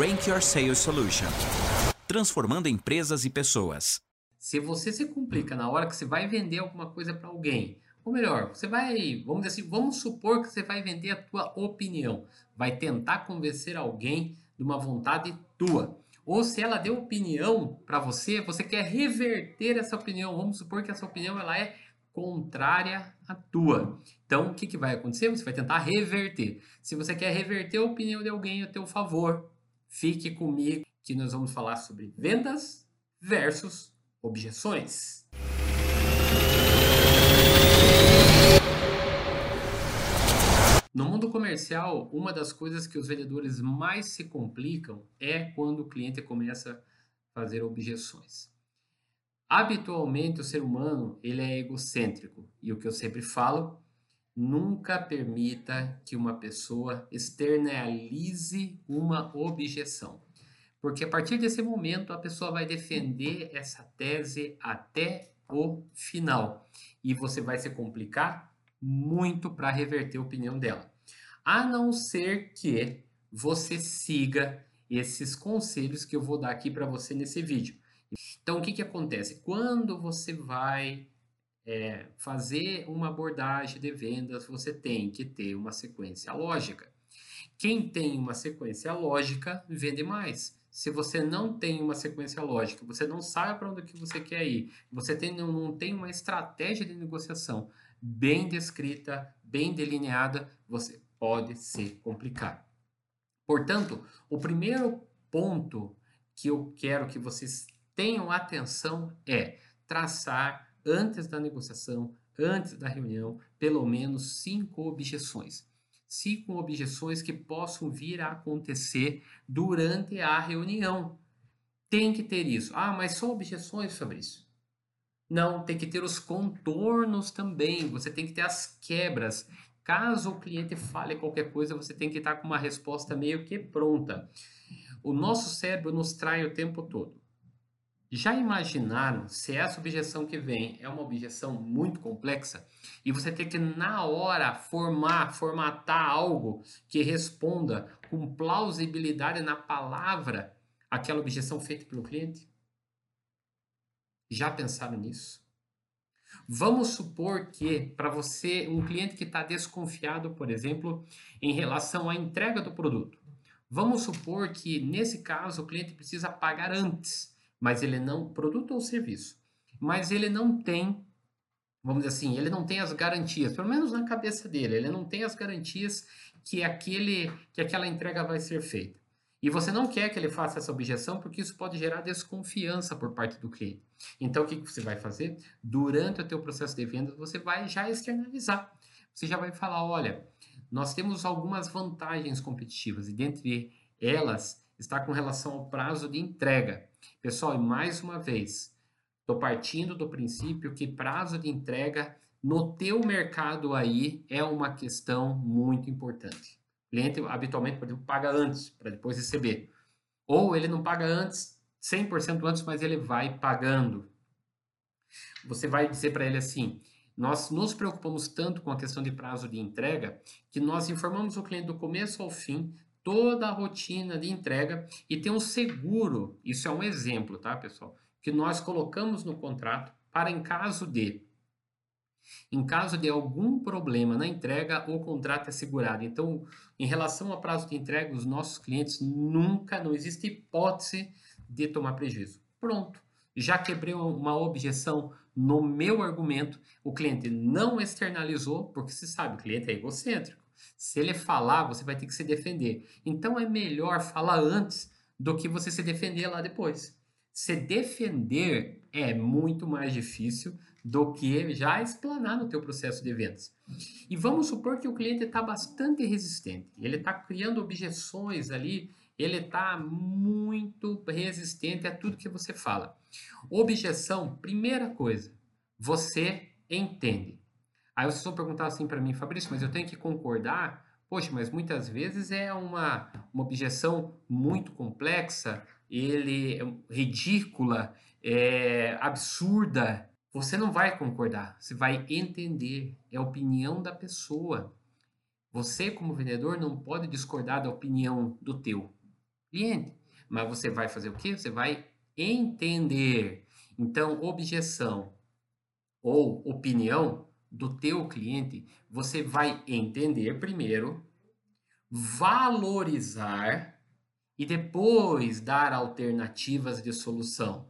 Rank Your Sales Solution transformando empresas e pessoas. Se você se complica na hora que você vai vender alguma coisa para alguém, ou melhor, você vai, vamos dizer assim, vamos supor que você vai vender a tua opinião, vai tentar convencer alguém de uma vontade tua. Ou se ela deu opinião para você, você quer reverter essa opinião. Vamos supor que essa opinião ela é contrária à tua. Então, o que, que vai acontecer? Você vai tentar reverter. Se você quer reverter a opinião de alguém a teu favor, fique comigo que nós vamos falar sobre vendas versus objeções. No mundo comercial, uma das coisas que os vendedores mais se complicam é quando o cliente começa a fazer objeções. Habitualmente o ser humano ele é egocêntrico e o que eu sempre falo, nunca permita que uma pessoa externalize uma objeção. Porque a partir desse momento a pessoa vai defender essa tese até o final. E você vai se complicar muito para reverter a opinião dela. A não ser que você siga esses conselhos que eu vou dar aqui para você nesse vídeo. Então, o que, que acontece? Quando você vai é, fazer uma abordagem de vendas, você tem que ter uma sequência lógica. Quem tem uma sequência lógica vende mais se você não tem uma sequência lógica, você não sabe para onde que você quer ir, você tem, não, não tem uma estratégia de negociação bem descrita, bem delineada, você pode se complicar. Portanto, o primeiro ponto que eu quero que vocês tenham atenção é traçar antes da negociação, antes da reunião, pelo menos cinco objeções cinco objeções que possam vir a acontecer durante a reunião. Tem que ter isso. Ah, mas só objeções, Fabrício? Não, tem que ter os contornos também. Você tem que ter as quebras. Caso o cliente fale qualquer coisa, você tem que estar com uma resposta meio que pronta. O nosso cérebro nos trai o tempo todo. Já imaginaram se essa objeção que vem é uma objeção muito complexa e você tem que na hora formar, formatar algo que responda com plausibilidade na palavra aquela objeção feita pelo cliente? Já pensaram nisso? Vamos supor que para você, um cliente que está desconfiado, por exemplo, em relação à entrega do produto. Vamos supor que nesse caso o cliente precisa pagar antes mas ele não produto ou serviço, mas ele não tem, vamos dizer assim, ele não tem as garantias, pelo menos na cabeça dele, ele não tem as garantias que aquele que aquela entrega vai ser feita. E você não quer que ele faça essa objeção porque isso pode gerar desconfiança por parte do cliente. Então o que você vai fazer? Durante o teu processo de vendas, você vai já externalizar. Você já vai falar, olha, nós temos algumas vantagens competitivas e dentre elas está com relação ao prazo de entrega. Pessoal, e mais uma vez, estou partindo do princípio que prazo de entrega no teu mercado aí é uma questão muito importante. O cliente habitualmente, por exemplo, paga antes para depois receber. Ou ele não paga antes, 100% antes, mas ele vai pagando. Você vai dizer para ele assim: nós nos preocupamos tanto com a questão de prazo de entrega que nós informamos o cliente do começo ao fim toda a rotina de entrega e tem um seguro, isso é um exemplo, tá, pessoal? Que nós colocamos no contrato para em caso de em caso de algum problema na entrega, o contrato é segurado. Então, em relação ao prazo de entrega, os nossos clientes nunca, não existe hipótese de tomar prejuízo. Pronto. Já quebrei uma objeção no meu argumento, o cliente não externalizou, porque se sabe, o cliente é egocêntrico. Se ele falar, você vai ter que se defender. Então é melhor falar antes do que você se defender lá depois. Se defender é muito mais difícil do que já explanar no teu processo de vendas. E vamos supor que o cliente está bastante resistente, ele está criando objeções ali, ele está muito resistente a tudo que você fala. Objeção, primeira coisa, você entende. Aí vocês vão perguntar assim para mim, Fabrício, mas eu tenho que concordar? Poxa, mas muitas vezes é uma, uma objeção muito complexa, ele é ridícula, é absurda. Você não vai concordar, você vai entender. É a opinião da pessoa. Você, como vendedor, não pode discordar da opinião do teu. cliente. Mas você vai fazer o quê? Você vai entender. Então, objeção ou opinião do teu cliente, você vai entender primeiro, valorizar e depois dar alternativas de solução.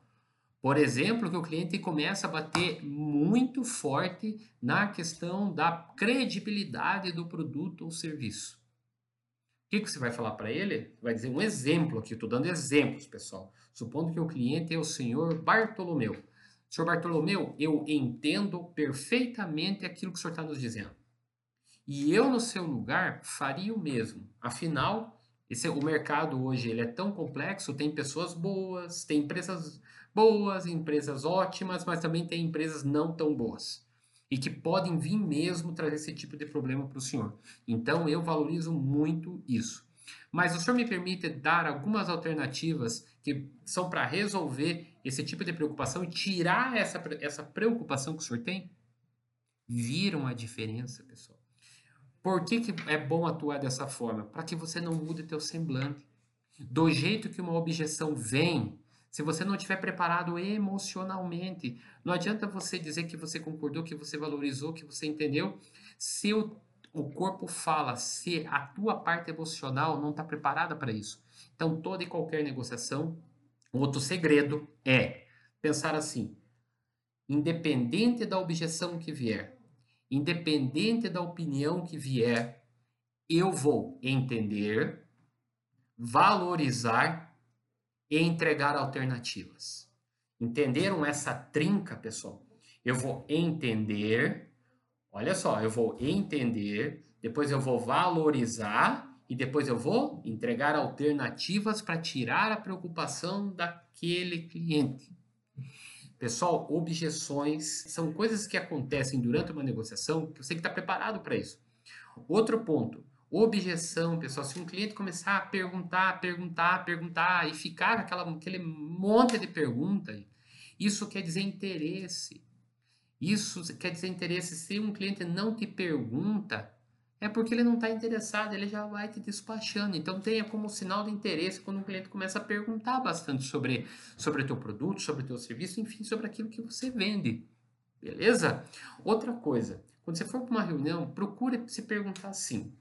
Por exemplo, que o cliente começa a bater muito forte na questão da credibilidade do produto ou serviço. O que, que você vai falar para ele? Vai dizer um exemplo aqui, estou dando exemplos, pessoal. Supondo que o cliente é o senhor Bartolomeu. Senhor Bartolomeu, eu entendo perfeitamente aquilo que o senhor está nos dizendo. E eu, no seu lugar, faria o mesmo. Afinal, esse, o mercado hoje ele é tão complexo, tem pessoas boas, tem empresas boas, empresas ótimas, mas também tem empresas não tão boas e que podem vir mesmo trazer esse tipo de problema para o senhor. Então eu valorizo muito isso. Mas o senhor me permite dar algumas alternativas que são para resolver esse tipo de preocupação e tirar essa, essa preocupação que o senhor tem? Viram a diferença, pessoal? Por que, que é bom atuar dessa forma? Para que você não mude teu semblante. Do jeito que uma objeção vem, se você não estiver preparado emocionalmente, não adianta você dizer que você concordou, que você valorizou, que você entendeu. Se o, o corpo fala, se a tua parte emocional não está preparada para isso. Então, toda e qualquer negociação, outro segredo é pensar assim: independente da objeção que vier, independente da opinião que vier, eu vou entender, valorizar e entregar alternativas. Entenderam essa trinca, pessoal? Eu vou entender, olha só, eu vou entender, depois eu vou valorizar e depois eu vou entregar alternativas para tirar a preocupação daquele cliente. Pessoal, objeções são coisas que acontecem durante uma negociação que você que estar preparado para isso. Outro ponto, Objeção, pessoal. Se um cliente começar a perguntar, perguntar, perguntar e ficar aquela, aquele monte de perguntas, isso quer dizer interesse. Isso quer dizer interesse. Se um cliente não te pergunta, é porque ele não está interessado, ele já vai te despachando. Então tenha como sinal de interesse quando um cliente começa a perguntar bastante sobre sobre teu produto, sobre teu serviço, enfim, sobre aquilo que você vende. Beleza? Outra coisa, quando você for para uma reunião, procure se perguntar assim: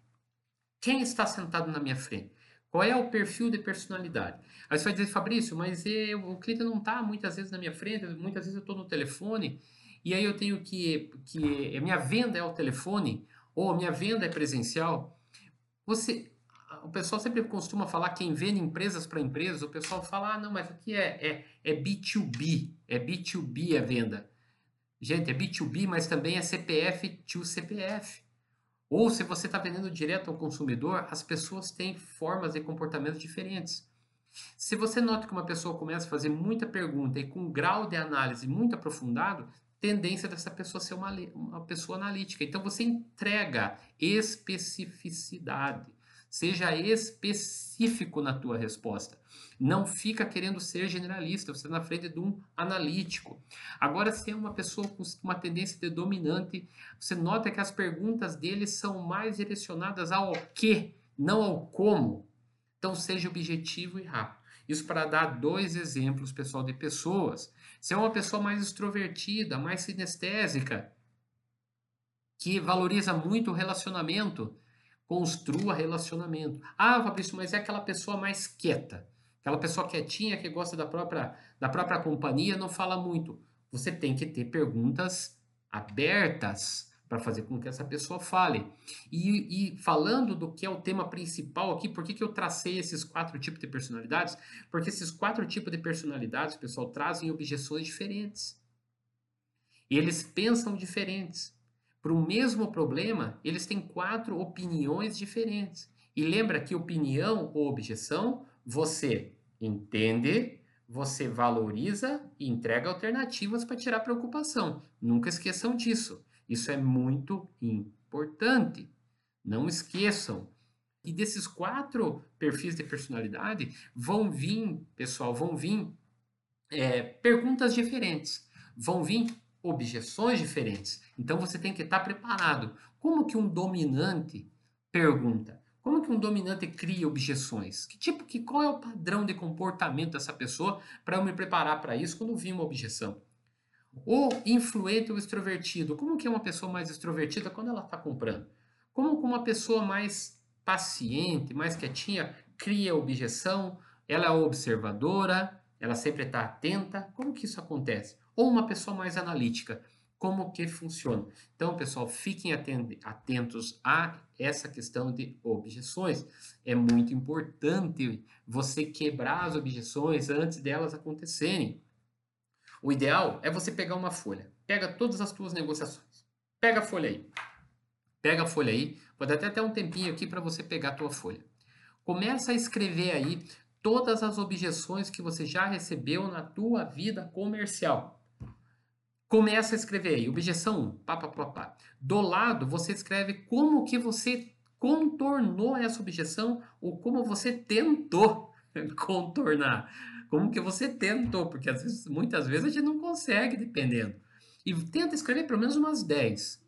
quem está sentado na minha frente? Qual é o perfil de personalidade? Aí você vai dizer, Fabrício, mas eu, o cliente não está muitas vezes na minha frente, muitas vezes eu estou no telefone, e aí eu tenho que, que minha venda é ao telefone, ou minha venda é presencial. Você, o pessoal sempre costuma falar quem vende empresas para empresas, o pessoal fala, ah, não, mas aqui é, é, é B2B, é B2B a venda. Gente, é B2B, mas também é CPF to CPF. Ou se você está vendendo direto ao consumidor, as pessoas têm formas e comportamentos diferentes. Se você nota que uma pessoa começa a fazer muita pergunta e com um grau de análise muito aprofundado, tendência dessa pessoa ser uma, uma pessoa analítica. Então você entrega especificidade. Seja específico na tua resposta. Não fica querendo ser generalista, você está na frente de um analítico. Agora, se é uma pessoa com uma tendência de dominante, você nota que as perguntas dele são mais direcionadas ao que, não ao como. Então, seja objetivo e rápido. Isso para dar dois exemplos, pessoal, de pessoas. Se é uma pessoa mais extrovertida, mais sinestésica, que valoriza muito o relacionamento, Construa relacionamento. Ah, Fabrício, mas é aquela pessoa mais quieta. Aquela pessoa quietinha que gosta da própria, da própria companhia, não fala muito. Você tem que ter perguntas abertas para fazer com que essa pessoa fale. E, e, falando do que é o tema principal aqui, por que, que eu tracei esses quatro tipos de personalidades? Porque esses quatro tipos de personalidades, pessoal, trazem objeções diferentes. E eles pensam diferentes. Para o mesmo problema, eles têm quatro opiniões diferentes. E lembra que opinião ou objeção, você entende, você valoriza e entrega alternativas para tirar preocupação. Nunca esqueçam disso. Isso é muito importante. Não esqueçam. E desses quatro perfis de personalidade vão vir, pessoal, vão vir é, perguntas diferentes. Vão vir objeções diferentes. Então você tem que estar preparado. Como que um dominante pergunta? Como que um dominante cria objeções? Que tipo, que qual é o padrão de comportamento dessa pessoa para eu me preparar para isso quando vir uma objeção? O influente ou extrovertido, como que é uma pessoa mais extrovertida quando ela está comprando? Como uma pessoa mais paciente, mais quietinha, cria objeção, ela é observadora, ela sempre está atenta. Como que isso acontece? Ou uma pessoa mais analítica, como que funciona? Então, pessoal, fiquem atentos a essa questão de objeções. É muito importante você quebrar as objeções antes delas acontecerem. O ideal é você pegar uma folha. Pega todas as tuas negociações. Pega a folha aí. Pega a folha aí. Dar até um tempinho aqui para você pegar a tua folha. Começa a escrever aí todas as objeções que você já recebeu na tua vida comercial. Começa a escrever aí, objeção 1, pá, pá, pá, pá. Do lado, você escreve como que você contornou essa objeção ou como você tentou contornar. Como que você tentou, porque vezes, muitas vezes a gente não consegue, dependendo. E tenta escrever pelo menos umas 10.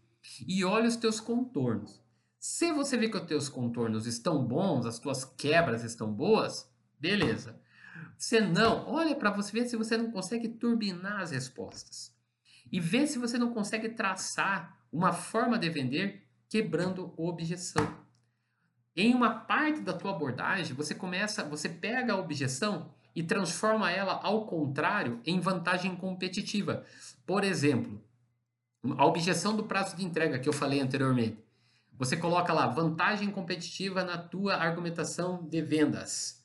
E olha os teus contornos. Se você vê que os teus contornos estão bons, as tuas quebras estão boas, beleza. Se não, olha para você ver se você não consegue turbinar as respostas. E vê se você não consegue traçar uma forma de vender quebrando objeção. Em uma parte da tua abordagem, você começa, você pega a objeção e transforma ela ao contrário em vantagem competitiva. Por exemplo, a objeção do prazo de entrega que eu falei anteriormente. Você coloca lá vantagem competitiva na tua argumentação de vendas.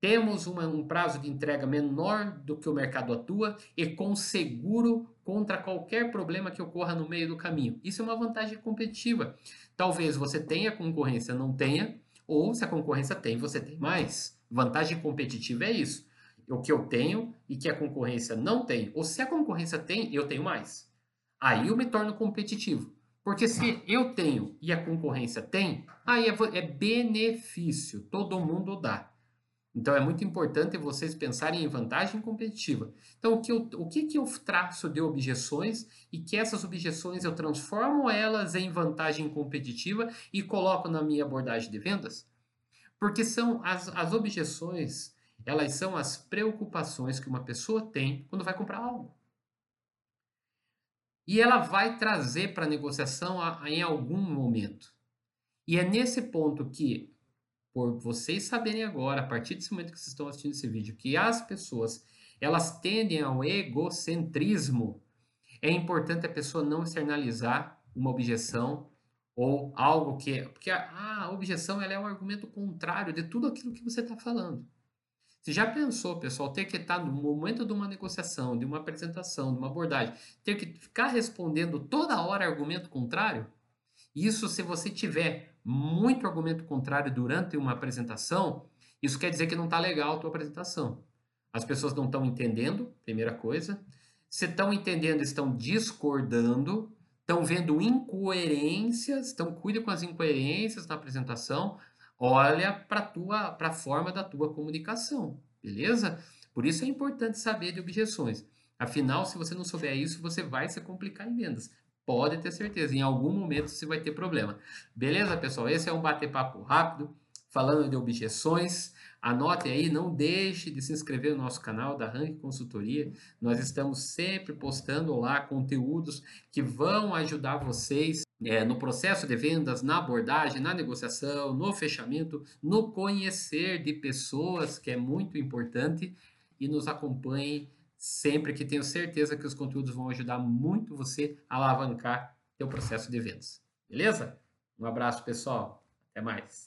Temos uma, um prazo de entrega menor do que o mercado atua e com seguro contra qualquer problema que ocorra no meio do caminho. Isso é uma vantagem competitiva. Talvez você tenha concorrência, não tenha, ou se a concorrência tem, você tem mais. Vantagem competitiva é isso. O que eu tenho e que a concorrência não tem. Ou se a concorrência tem, eu tenho mais. Aí eu me torno competitivo. Porque se eu tenho e a concorrência tem, aí é, é benefício. Todo mundo dá. Então é muito importante vocês pensarem em vantagem competitiva. Então o que, eu, o que, que eu traço de objeções e que essas objeções eu transformo elas em vantagem competitiva e coloco na minha abordagem de vendas? Porque são as, as objeções, elas são as preocupações que uma pessoa tem quando vai comprar algo. E ela vai trazer para a negociação a, em algum momento. E é nesse ponto que por vocês saberem agora, a partir desse momento que vocês estão assistindo esse vídeo, que as pessoas elas tendem ao egocentrismo, é importante a pessoa não externalizar uma objeção ou algo que porque a, a objeção ela é um argumento contrário de tudo aquilo que você está falando. Você já pensou, pessoal, ter que estar no momento de uma negociação, de uma apresentação, de uma abordagem, ter que ficar respondendo toda hora argumento contrário? Isso se você tiver muito argumento contrário durante uma apresentação, isso quer dizer que não está legal a tua apresentação. As pessoas não estão entendendo, primeira coisa. Se estão entendendo, estão discordando, estão vendo incoerências, então cuide com as incoerências na apresentação, olha para tua para a forma da tua comunicação, beleza? Por isso é importante saber de objeções. Afinal, se você não souber isso, você vai se complicar em vendas pode ter certeza, em algum momento você vai ter problema. Beleza, pessoal? Esse é um bate-papo rápido, falando de objeções. Anote aí, não deixe de se inscrever no nosso canal da Rank Consultoria. Nós estamos sempre postando lá conteúdos que vão ajudar vocês é, no processo de vendas, na abordagem, na negociação, no fechamento, no conhecer de pessoas, que é muito importante. E nos acompanhe sempre que tenho certeza que os conteúdos vão ajudar muito você a alavancar seu processo de vendas. Beleza? Um abraço, pessoal. Até mais.